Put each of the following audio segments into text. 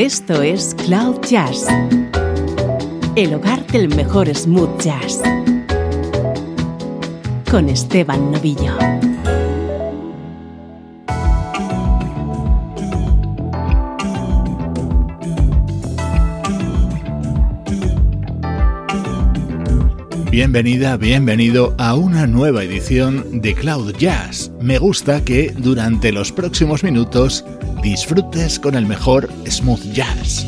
Esto es Cloud Jazz, el hogar del mejor smooth jazz, con Esteban Novillo. Bienvenida, bienvenido a una nueva edición de Cloud Jazz. Me gusta que durante los próximos minutos disfrutes con el mejor smooth jazz.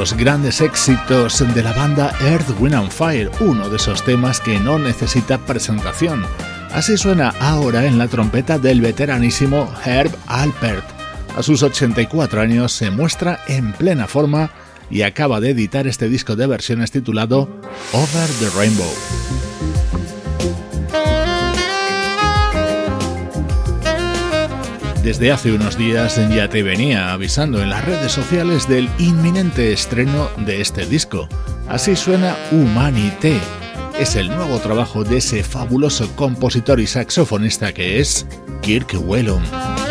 Los grandes éxitos de la banda Earth, Wind and Fire, uno de esos temas que no necesita presentación. Así suena ahora en la trompeta del veteranísimo Herb Alpert. A sus 84 años se muestra en plena forma y acaba de editar este disco de versiones titulado Over the Rainbow. Desde hace unos días ya te venía avisando en las redes sociales del inminente estreno de este disco. Así suena Humanité. Es el nuevo trabajo de ese fabuloso compositor y saxofonista que es Kirk Whelan.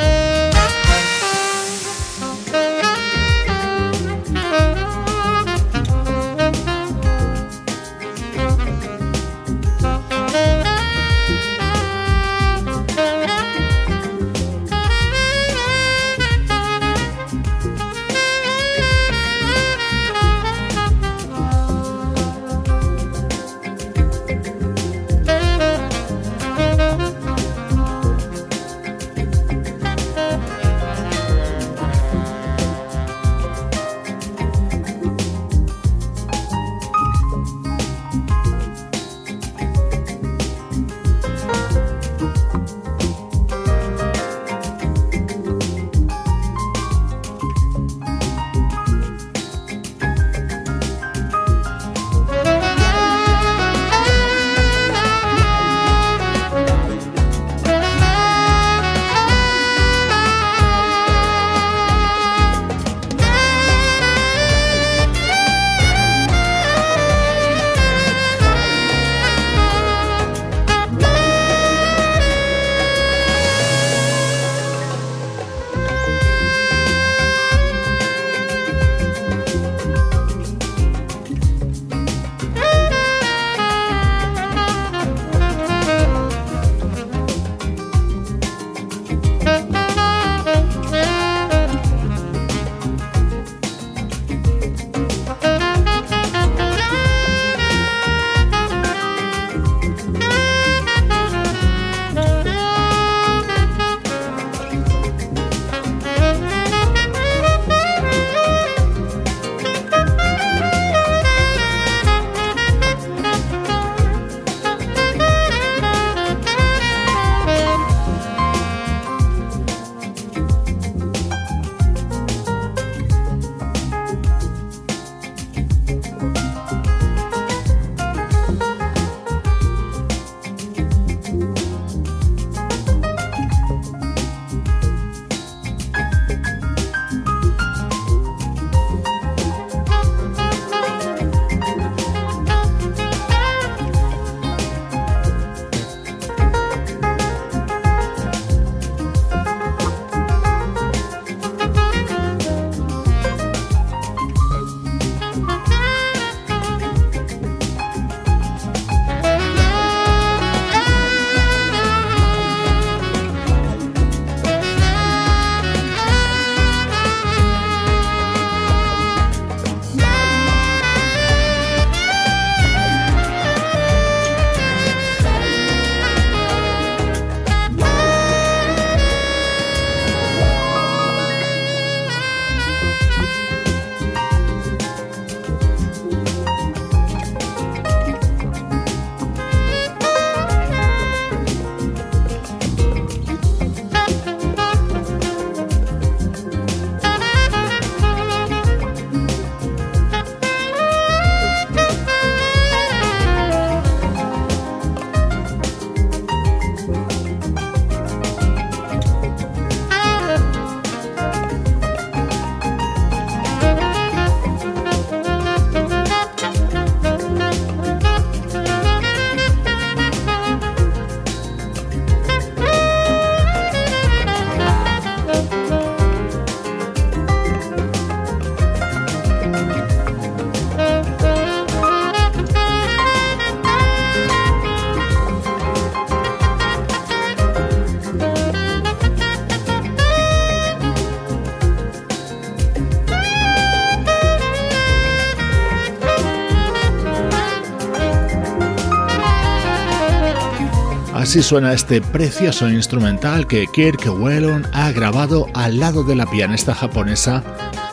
Así suena este precioso instrumental que Kirk Whelan ha grabado al lado de la pianista japonesa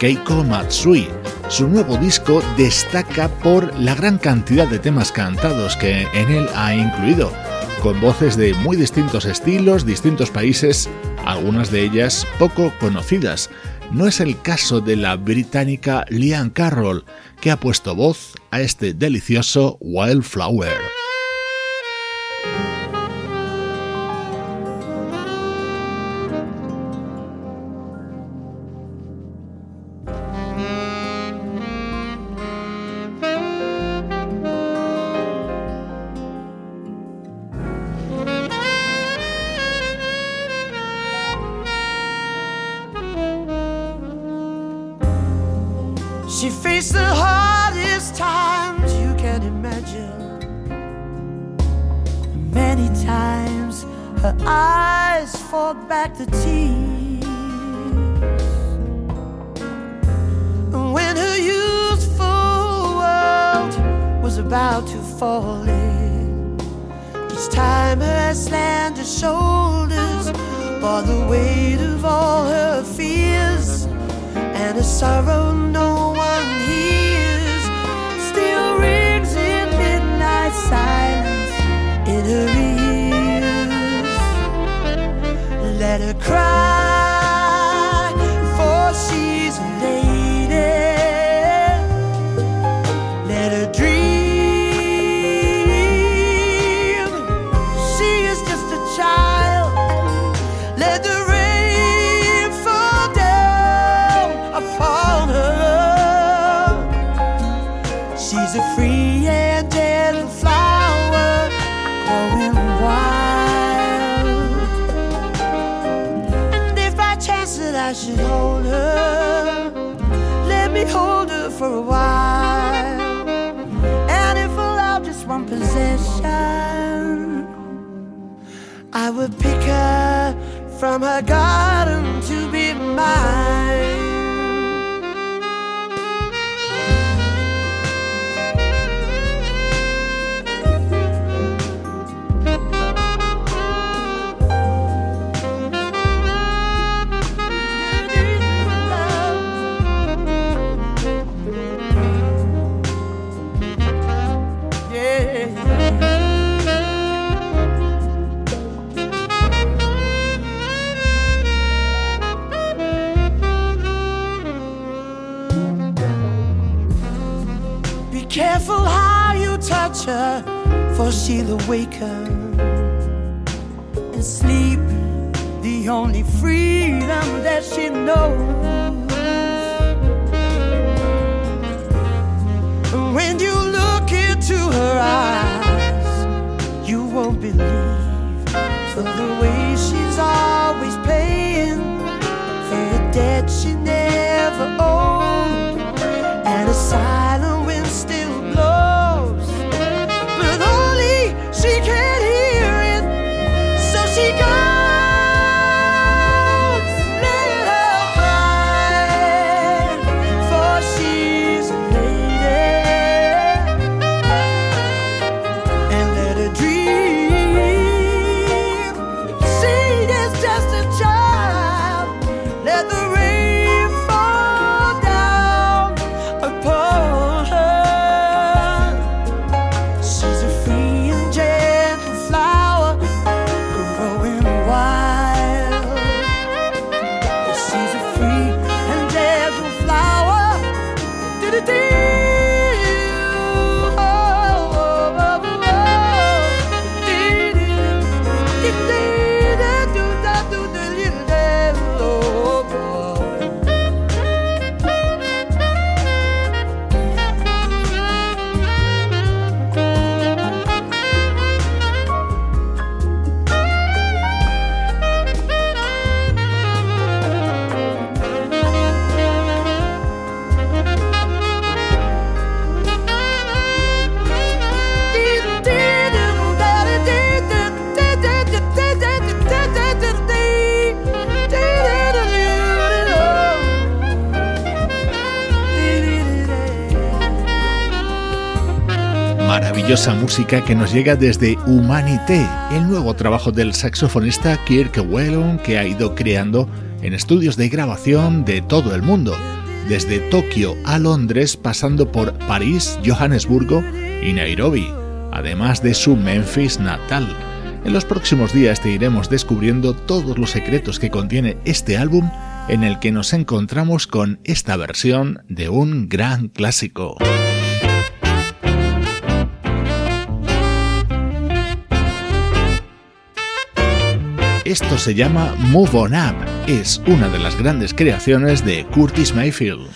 Keiko Matsui. Su nuevo disco destaca por la gran cantidad de temas cantados que en él ha incluido, con voces de muy distintos estilos, distintos países, algunas de ellas poco conocidas. No es el caso de la británica Lian Carroll, que ha puesto voz a este delicioso Wildflower. face the hardest times you can imagine. Many times her eyes fought back the tears. And when her youthful world was about to fall in, each time her slender shoulders bore the weight of all her fears and a sorrow no one let her let her cry. From her garden to be mine. Awaken and sleep, the only freedom that she knows. Maravillosa música que nos llega desde Humanité, el nuevo trabajo del saxofonista Kirk Whelan que ha ido creando en estudios de grabación de todo el mundo, desde Tokio a Londres pasando por París, Johannesburgo y Nairobi, además de su Memphis natal. En los próximos días te iremos descubriendo todos los secretos que contiene este álbum en el que nos encontramos con esta versión de un gran clásico. Esto se llama Move On Up. Es una de las grandes creaciones de Curtis Mayfield.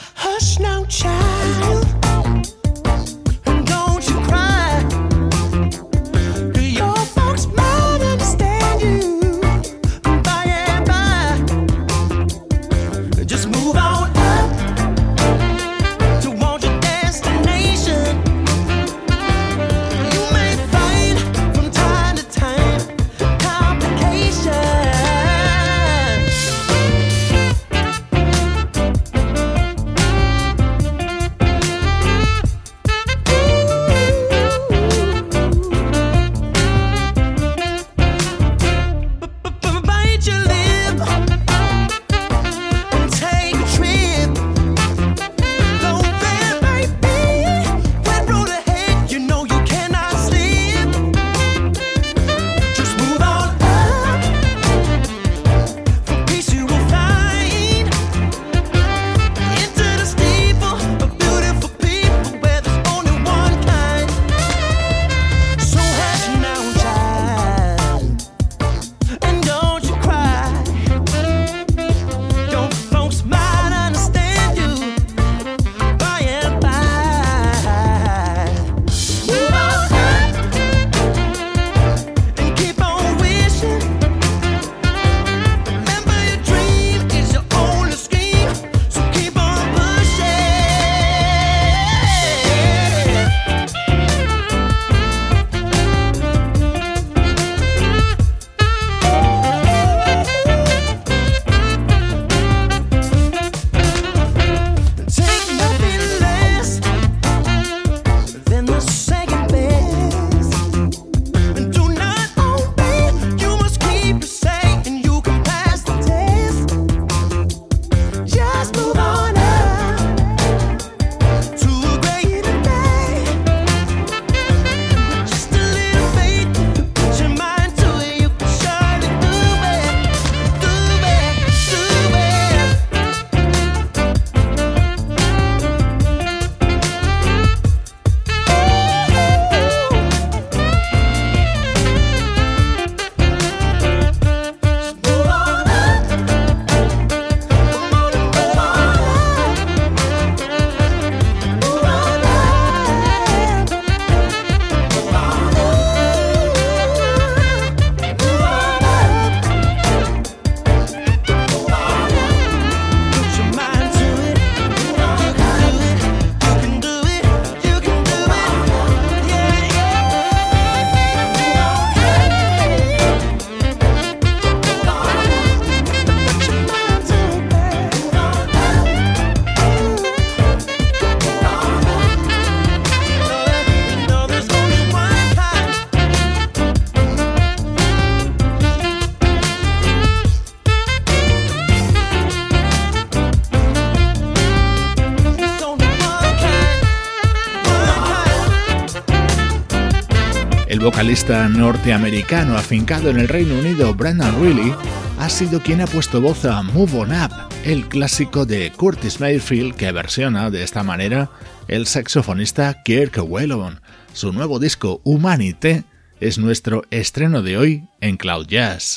Vocalista norteamericano afincado en el Reino Unido, Brendan Reilly, ha sido quien ha puesto voz a Move On Up, el clásico de Curtis Mayfield que versiona de esta manera el saxofonista Kirk Whelan. Su nuevo disco Humanité es nuestro estreno de hoy en Cloud Jazz.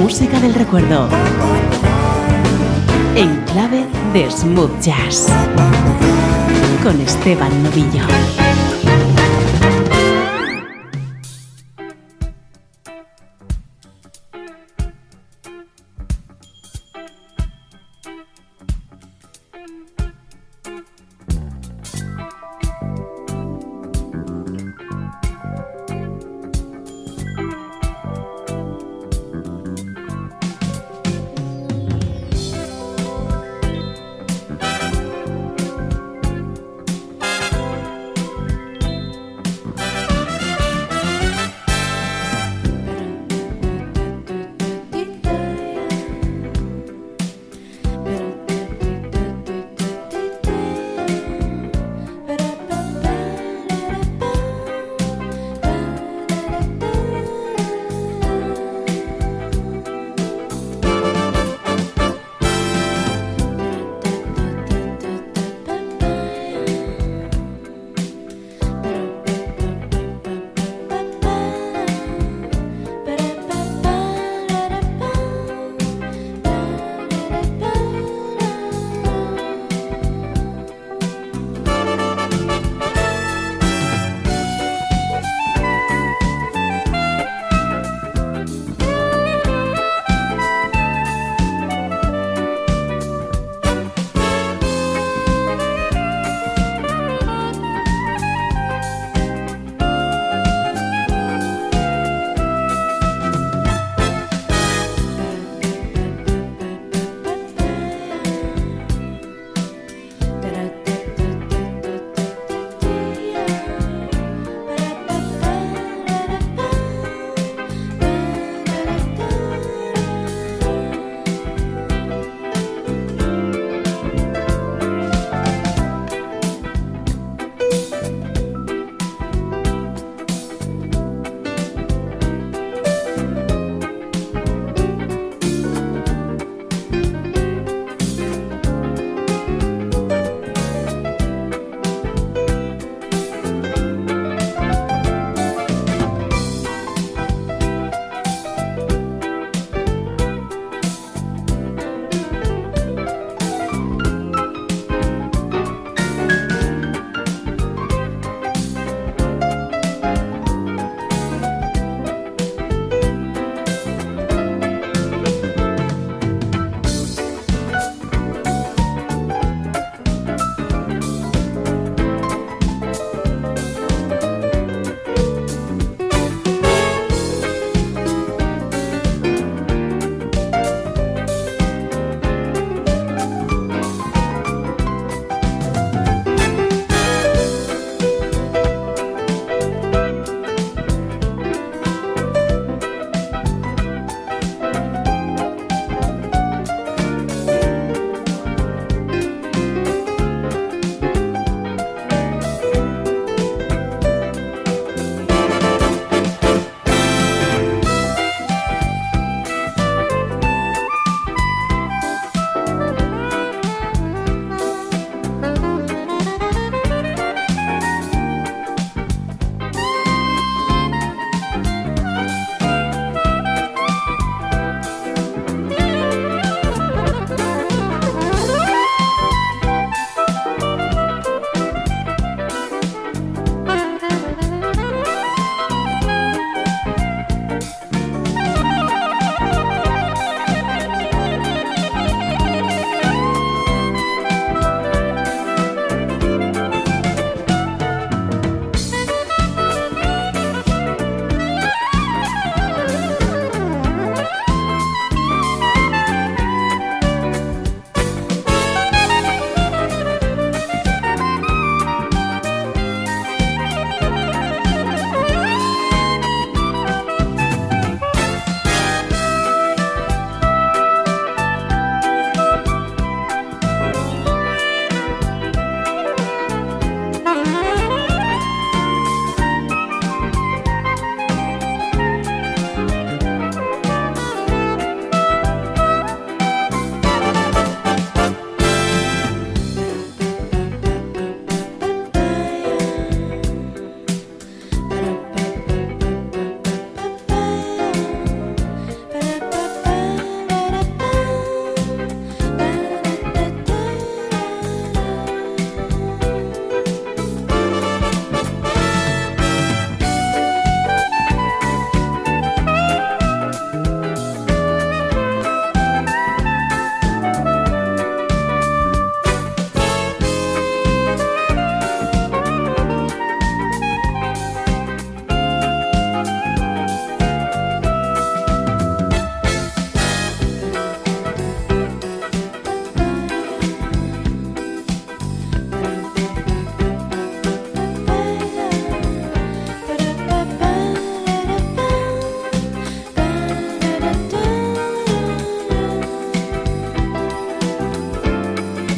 Música del recuerdo. En clave de smooth jazz. Con Esteban Novillo.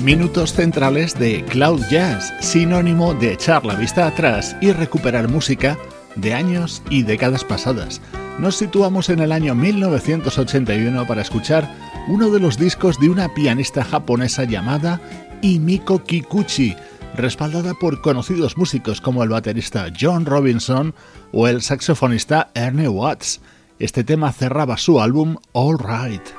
Minutos centrales de Cloud Jazz, sinónimo de echar la vista atrás y recuperar música de años y décadas pasadas. Nos situamos en el año 1981 para escuchar uno de los discos de una pianista japonesa llamada Imiko Kikuchi, respaldada por conocidos músicos como el baterista John Robinson o el saxofonista Ernie Watts. Este tema cerraba su álbum All Right.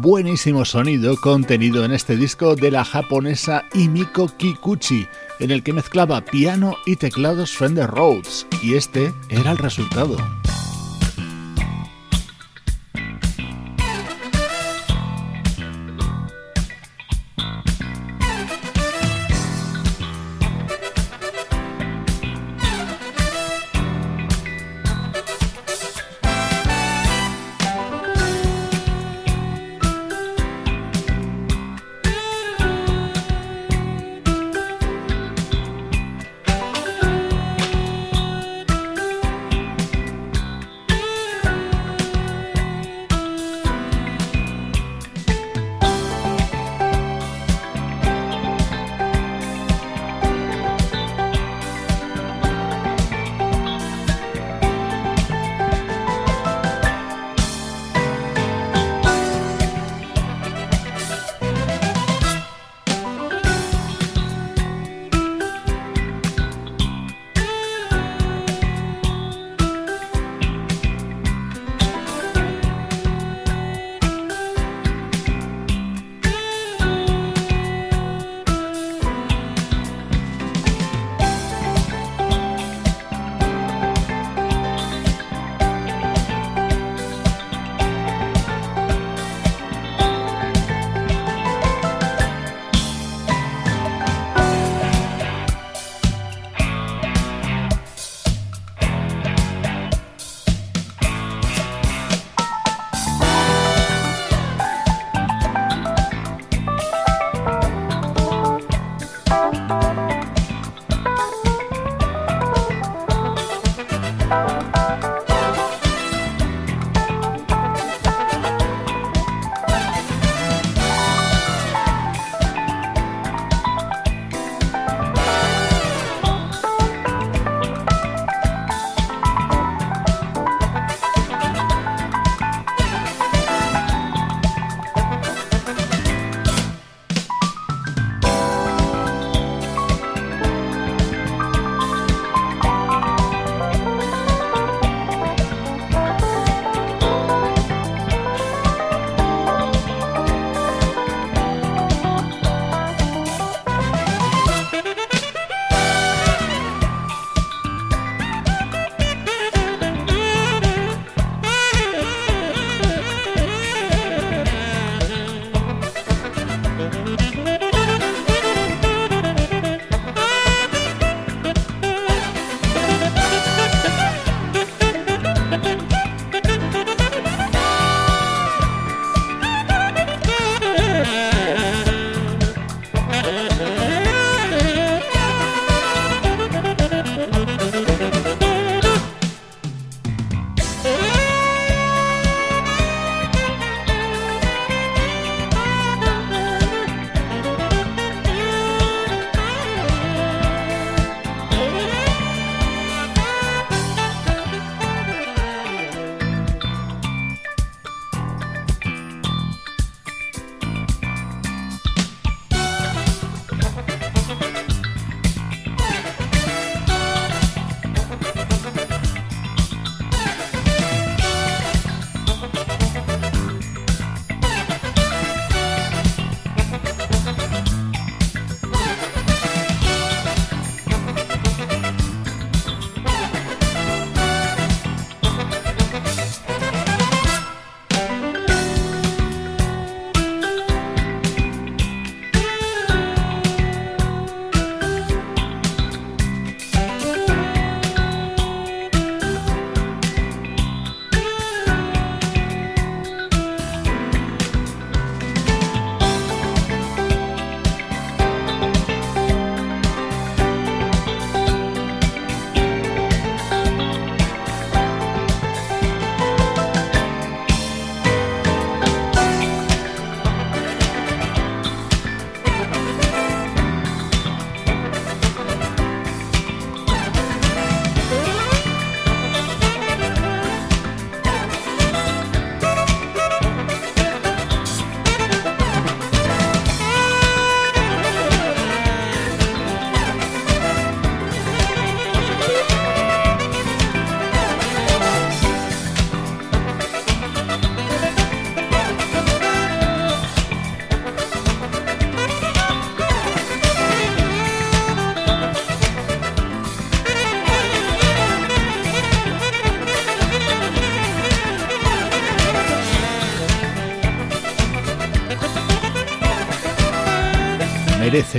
Buenísimo sonido contenido en este disco de la japonesa Imiko Kikuchi, en el que mezclaba piano y teclados Fender Rhodes, y este era el resultado.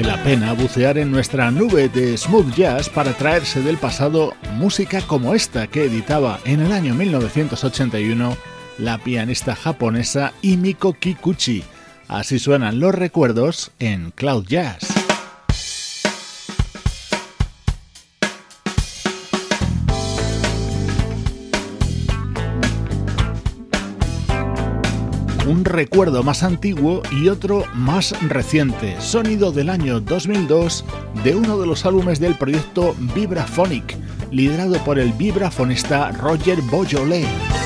La pena bucear en nuestra nube de smooth jazz para traerse del pasado música como esta que editaba en el año 1981 la pianista japonesa Imiko Kikuchi. Así suenan los recuerdos en Cloud Jazz. Un recuerdo más antiguo y otro más reciente, sonido del año 2002 de uno de los álbumes del proyecto Vibraphonic, liderado por el vibrafonista Roger Beaujolais.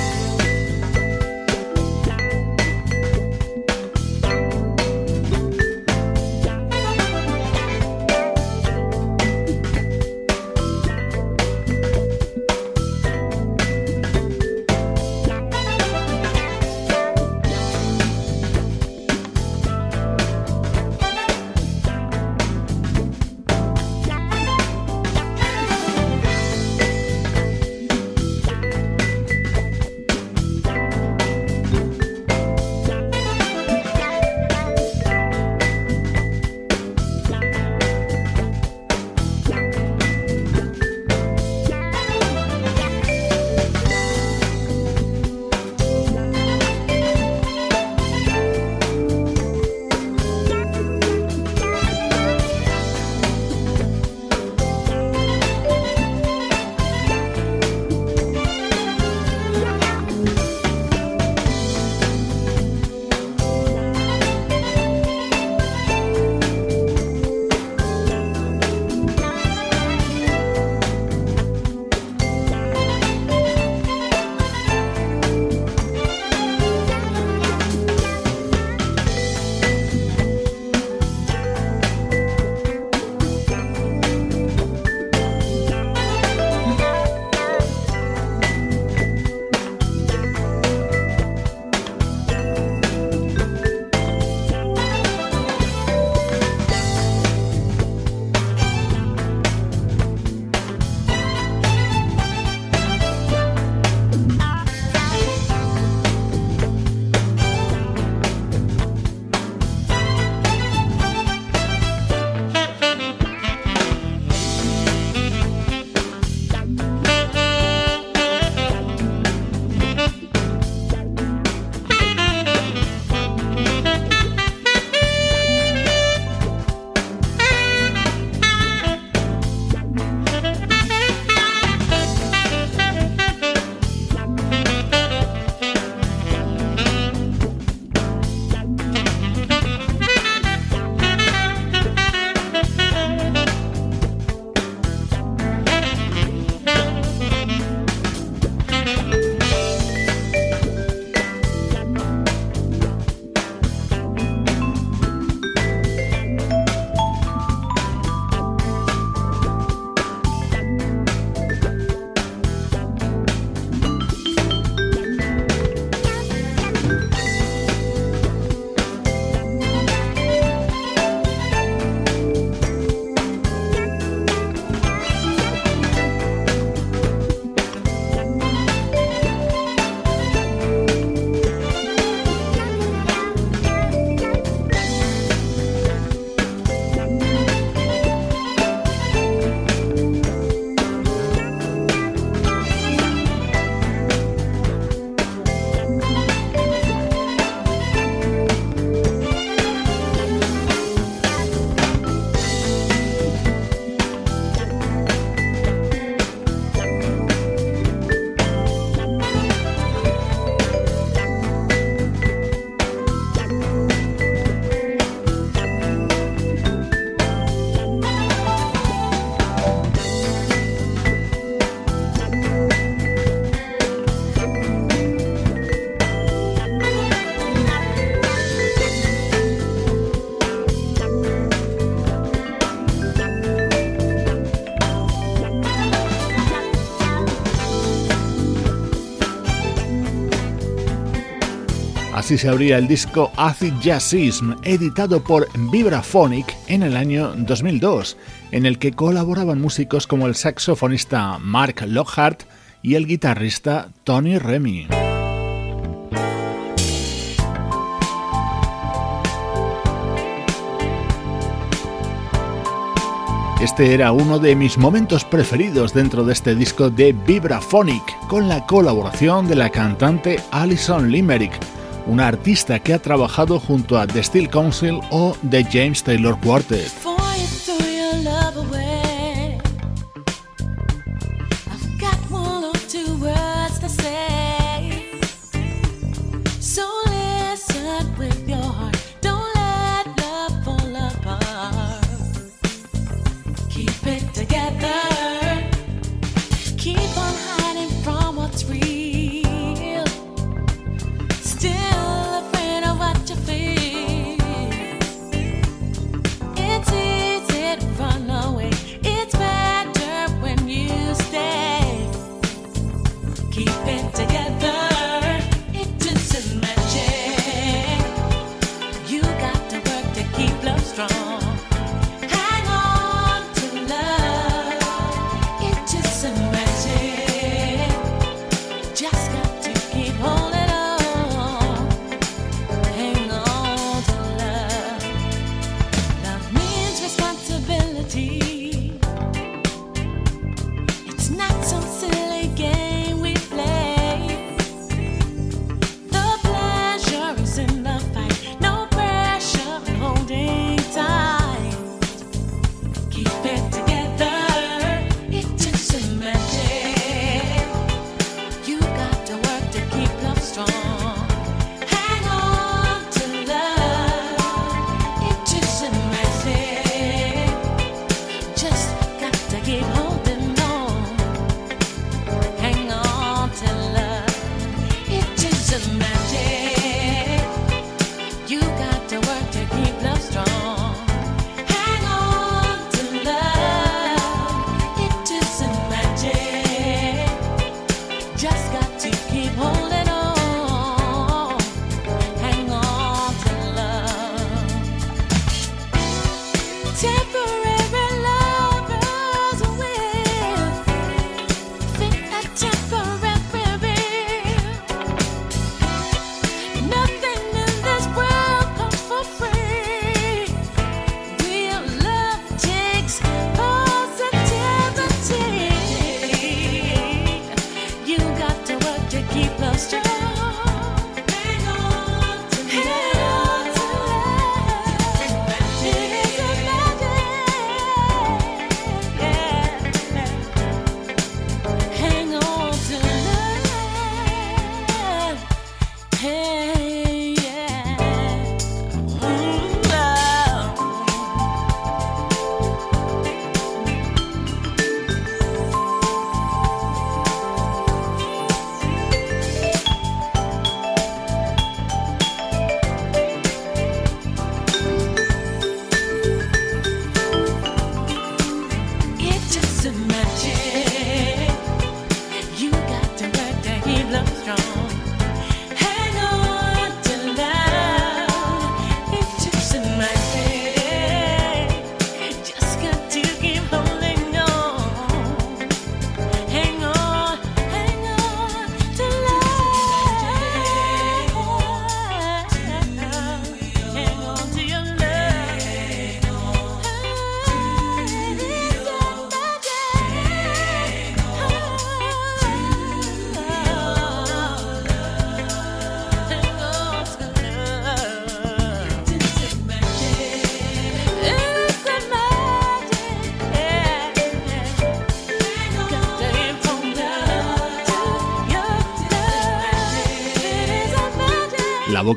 Así se abría el disco Acid Jazzism, editado por Vibraphonic en el año 2002, en el que colaboraban músicos como el saxofonista Mark Lockhart y el guitarrista Tony Remy. Este era uno de mis momentos preferidos dentro de este disco de Vibraphonic, con la colaboración de la cantante Alison Limerick, una artista que ha trabajado junto a The Steel Council o The James Taylor Quartet.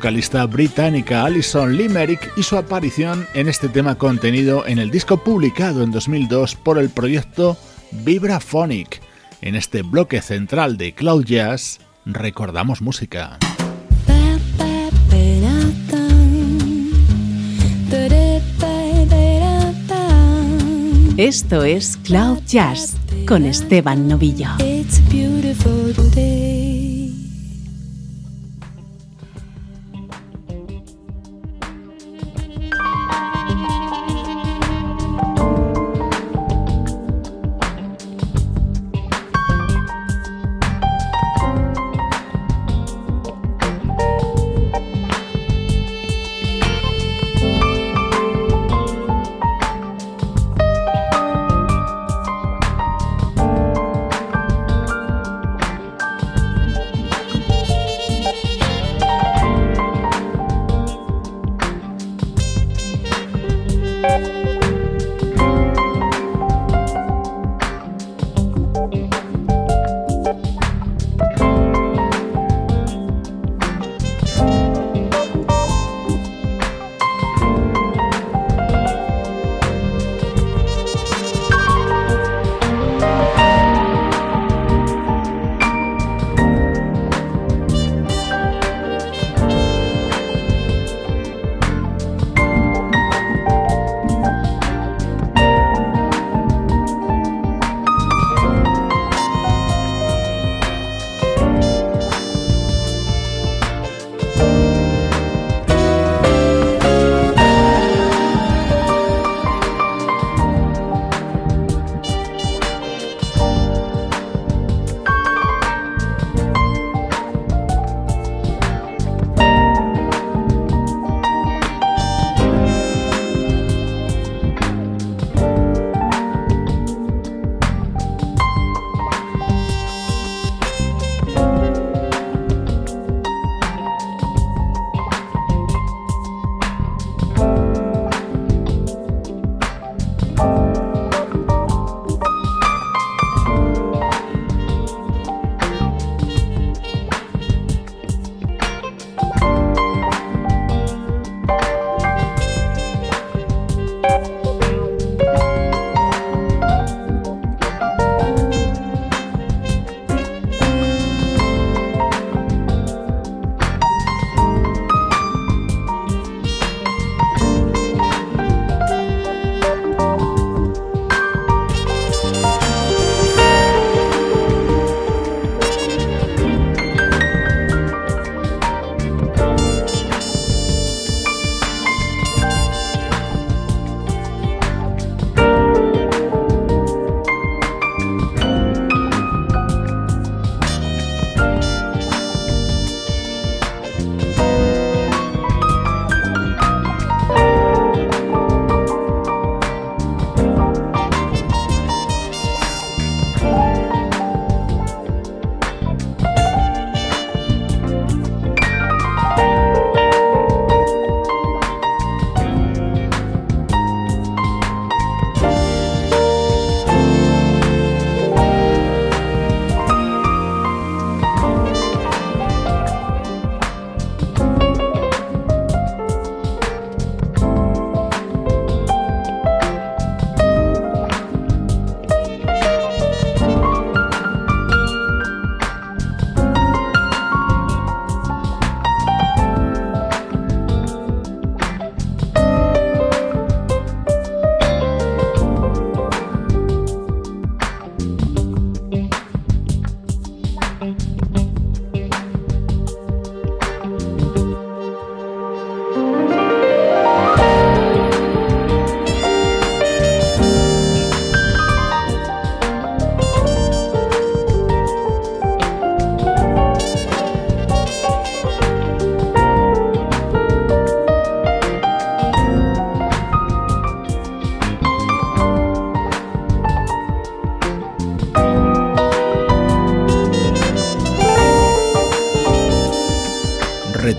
Vocalista británica Alison Limerick y su aparición en este tema contenido en el disco publicado en 2002 por el proyecto Vibraphonic. En este bloque central de Cloud Jazz recordamos música. Esto es Cloud Jazz con Esteban Novillo.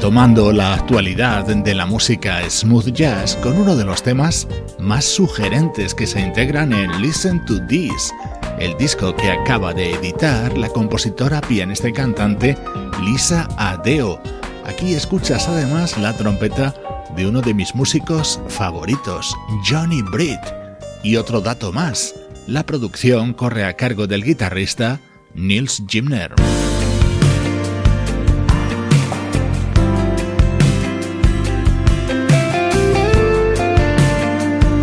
Retomando la actualidad de la música smooth jazz con uno de los temas más sugerentes que se integran en Listen to This, el disco que acaba de editar la compositora, pianista y cantante Lisa Adeo. Aquí escuchas además la trompeta de uno de mis músicos favoritos, Johnny Britt. Y otro dato más, la producción corre a cargo del guitarrista Nils Gimner.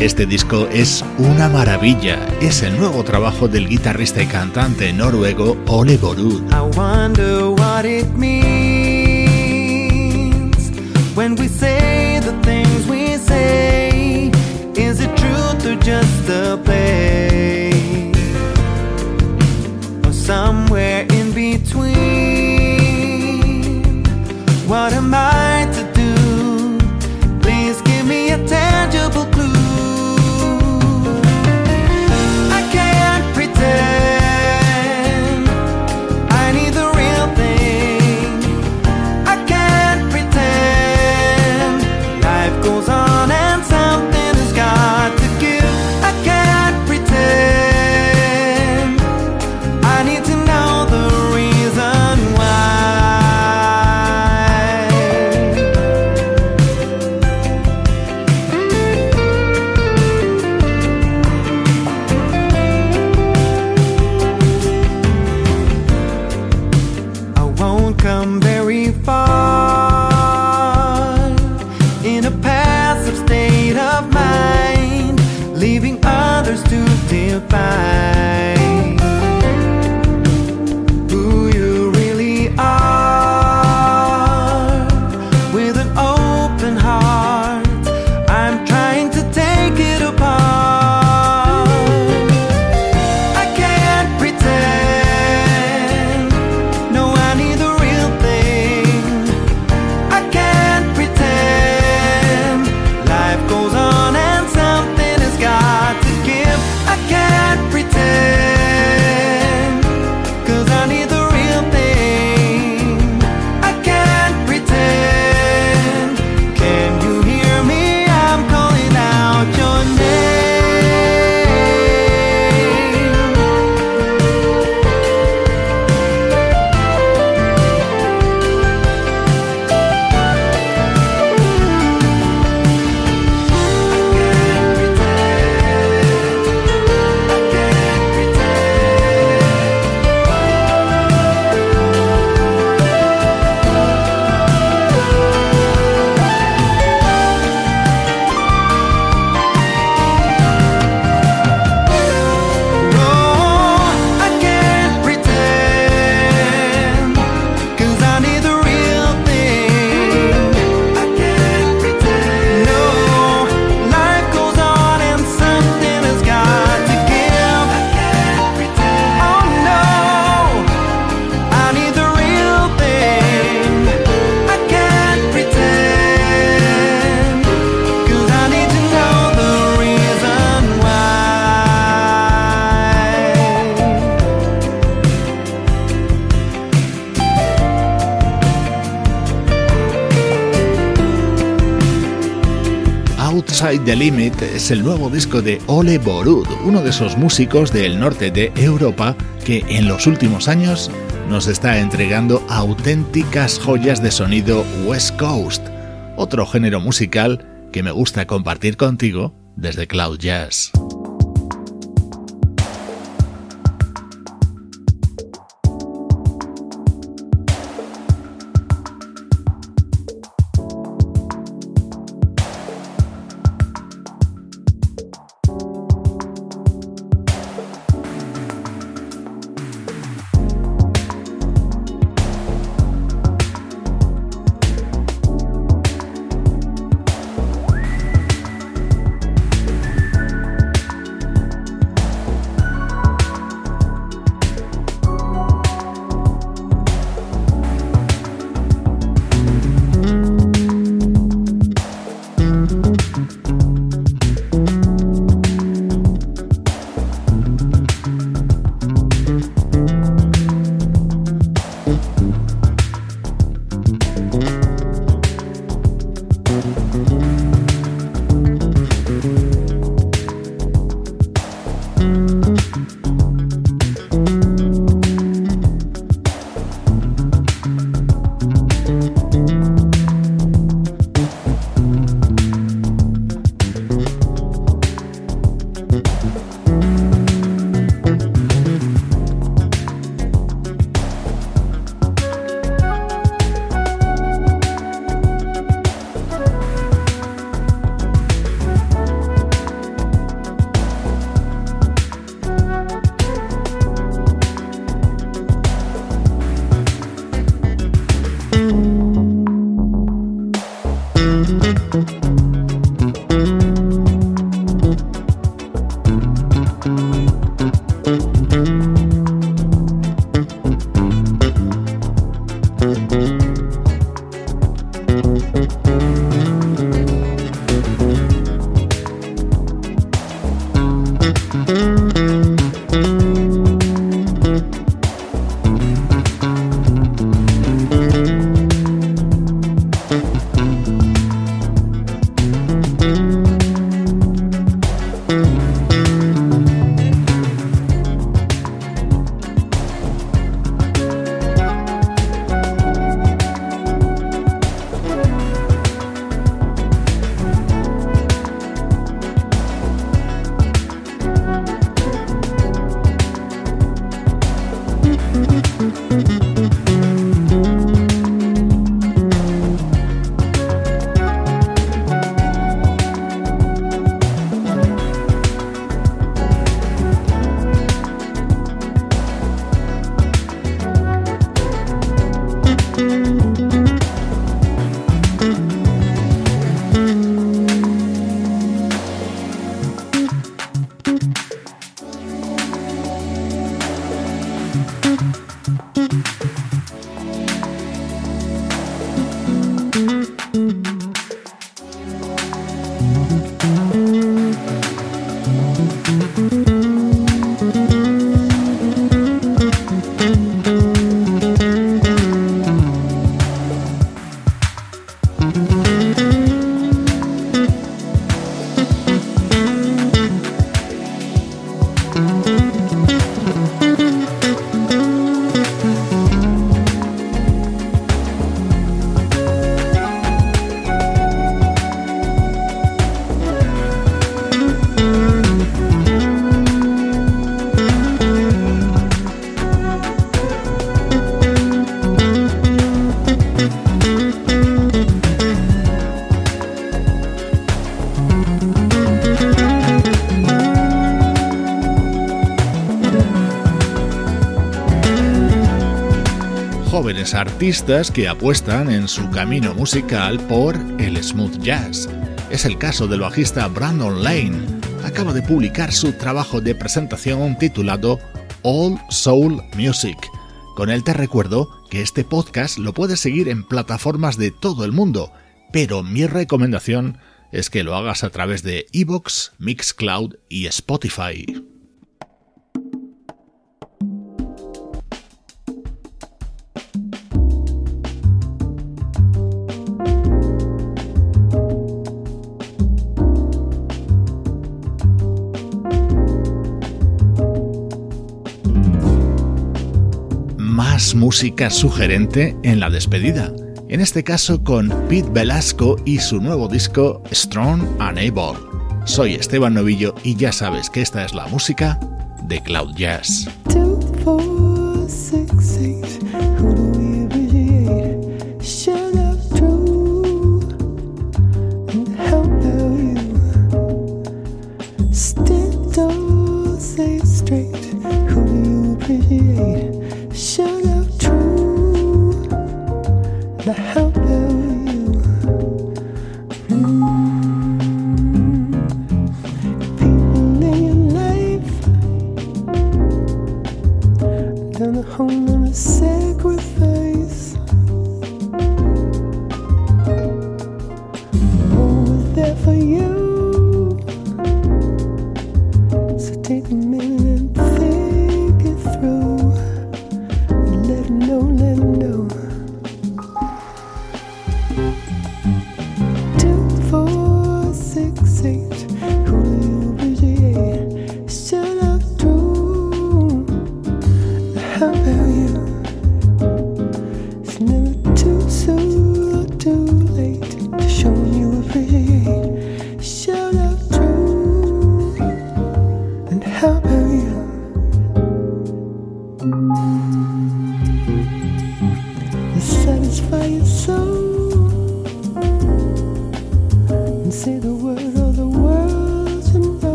Este disco es una maravilla. Es el nuevo trabajo del guitarrista y cantante noruego Ole Borud. Somewhere in between? What am I the Limit es el nuevo disco de Ole Borud, uno de esos músicos del norte de Europa que en los últimos años nos está entregando auténticas joyas de sonido West Coast, otro género musical que me gusta compartir contigo desde Cloud Jazz. Artistas que apuestan en su camino musical por el smooth jazz. Es el caso del bajista Brandon Lane. Acaba de publicar su trabajo de presentación titulado All Soul Music. Con él te recuerdo que este podcast lo puedes seguir en plataformas de todo el mundo, pero mi recomendación es que lo hagas a través de Evox, Mixcloud y Spotify. Música sugerente en la despedida en este caso con Pete Velasco y su nuevo disco Strong and Able. Soy Esteban Novillo y ya sabes que esta es la música de Cloud Jazz.